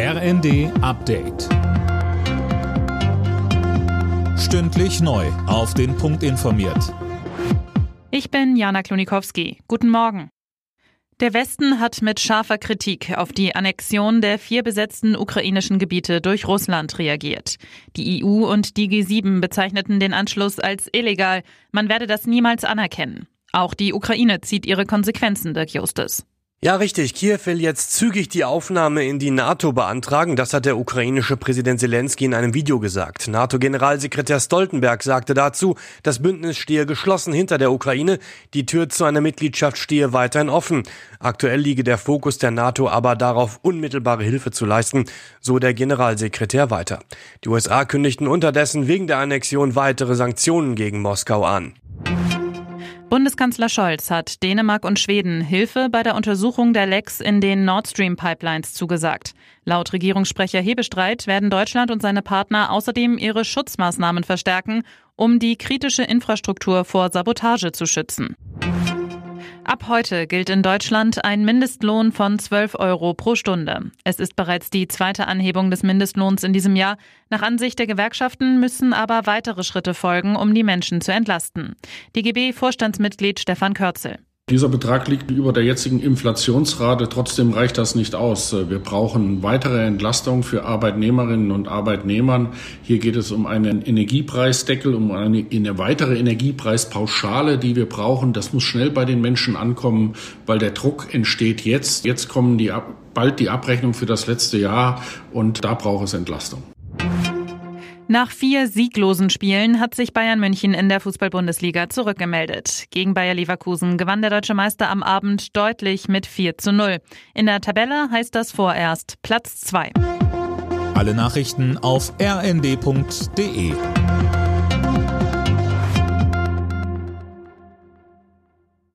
RND Update. Stündlich neu. Auf den Punkt informiert. Ich bin Jana Klonikowski. Guten Morgen. Der Westen hat mit scharfer Kritik auf die Annexion der vier besetzten ukrainischen Gebiete durch Russland reagiert. Die EU und die G7 bezeichneten den Anschluss als illegal. Man werde das niemals anerkennen. Auch die Ukraine zieht ihre Konsequenzen, Dirk Justus. Ja, richtig. Kiew will jetzt zügig die Aufnahme in die NATO beantragen. Das hat der ukrainische Präsident Zelensky in einem Video gesagt. NATO-Generalsekretär Stoltenberg sagte dazu, das Bündnis stehe geschlossen hinter der Ukraine. Die Tür zu einer Mitgliedschaft stehe weiterhin offen. Aktuell liege der Fokus der NATO aber darauf, unmittelbare Hilfe zu leisten, so der Generalsekretär weiter. Die USA kündigten unterdessen wegen der Annexion weitere Sanktionen gegen Moskau an. Bundeskanzler Scholz hat Dänemark und Schweden Hilfe bei der Untersuchung der Lecks in den Nord Stream Pipelines zugesagt. Laut Regierungssprecher Hebestreit werden Deutschland und seine Partner außerdem ihre Schutzmaßnahmen verstärken, um die kritische Infrastruktur vor Sabotage zu schützen. Ab heute gilt in Deutschland ein Mindestlohn von 12 Euro pro Stunde. Es ist bereits die zweite Anhebung des Mindestlohns in diesem Jahr. Nach Ansicht der Gewerkschaften müssen aber weitere Schritte folgen, um die Menschen zu entlasten. DGB-Vorstandsmitglied Stefan Körzel. Dieser Betrag liegt über der jetzigen Inflationsrate. Trotzdem reicht das nicht aus. Wir brauchen weitere Entlastung für Arbeitnehmerinnen und Arbeitnehmern. Hier geht es um einen Energiepreisdeckel, um eine, eine weitere Energiepreispauschale, die wir brauchen. Das muss schnell bei den Menschen ankommen, weil der Druck entsteht jetzt. Jetzt kommen die, bald die Abrechnung für das letzte Jahr und da braucht es Entlastung. Nach vier sieglosen Spielen hat sich Bayern München in der Fußball-Bundesliga zurückgemeldet. Gegen Bayer Leverkusen gewann der deutsche Meister am Abend deutlich mit 4 zu 0. In der Tabelle heißt das vorerst Platz 2. Alle Nachrichten auf rnd.de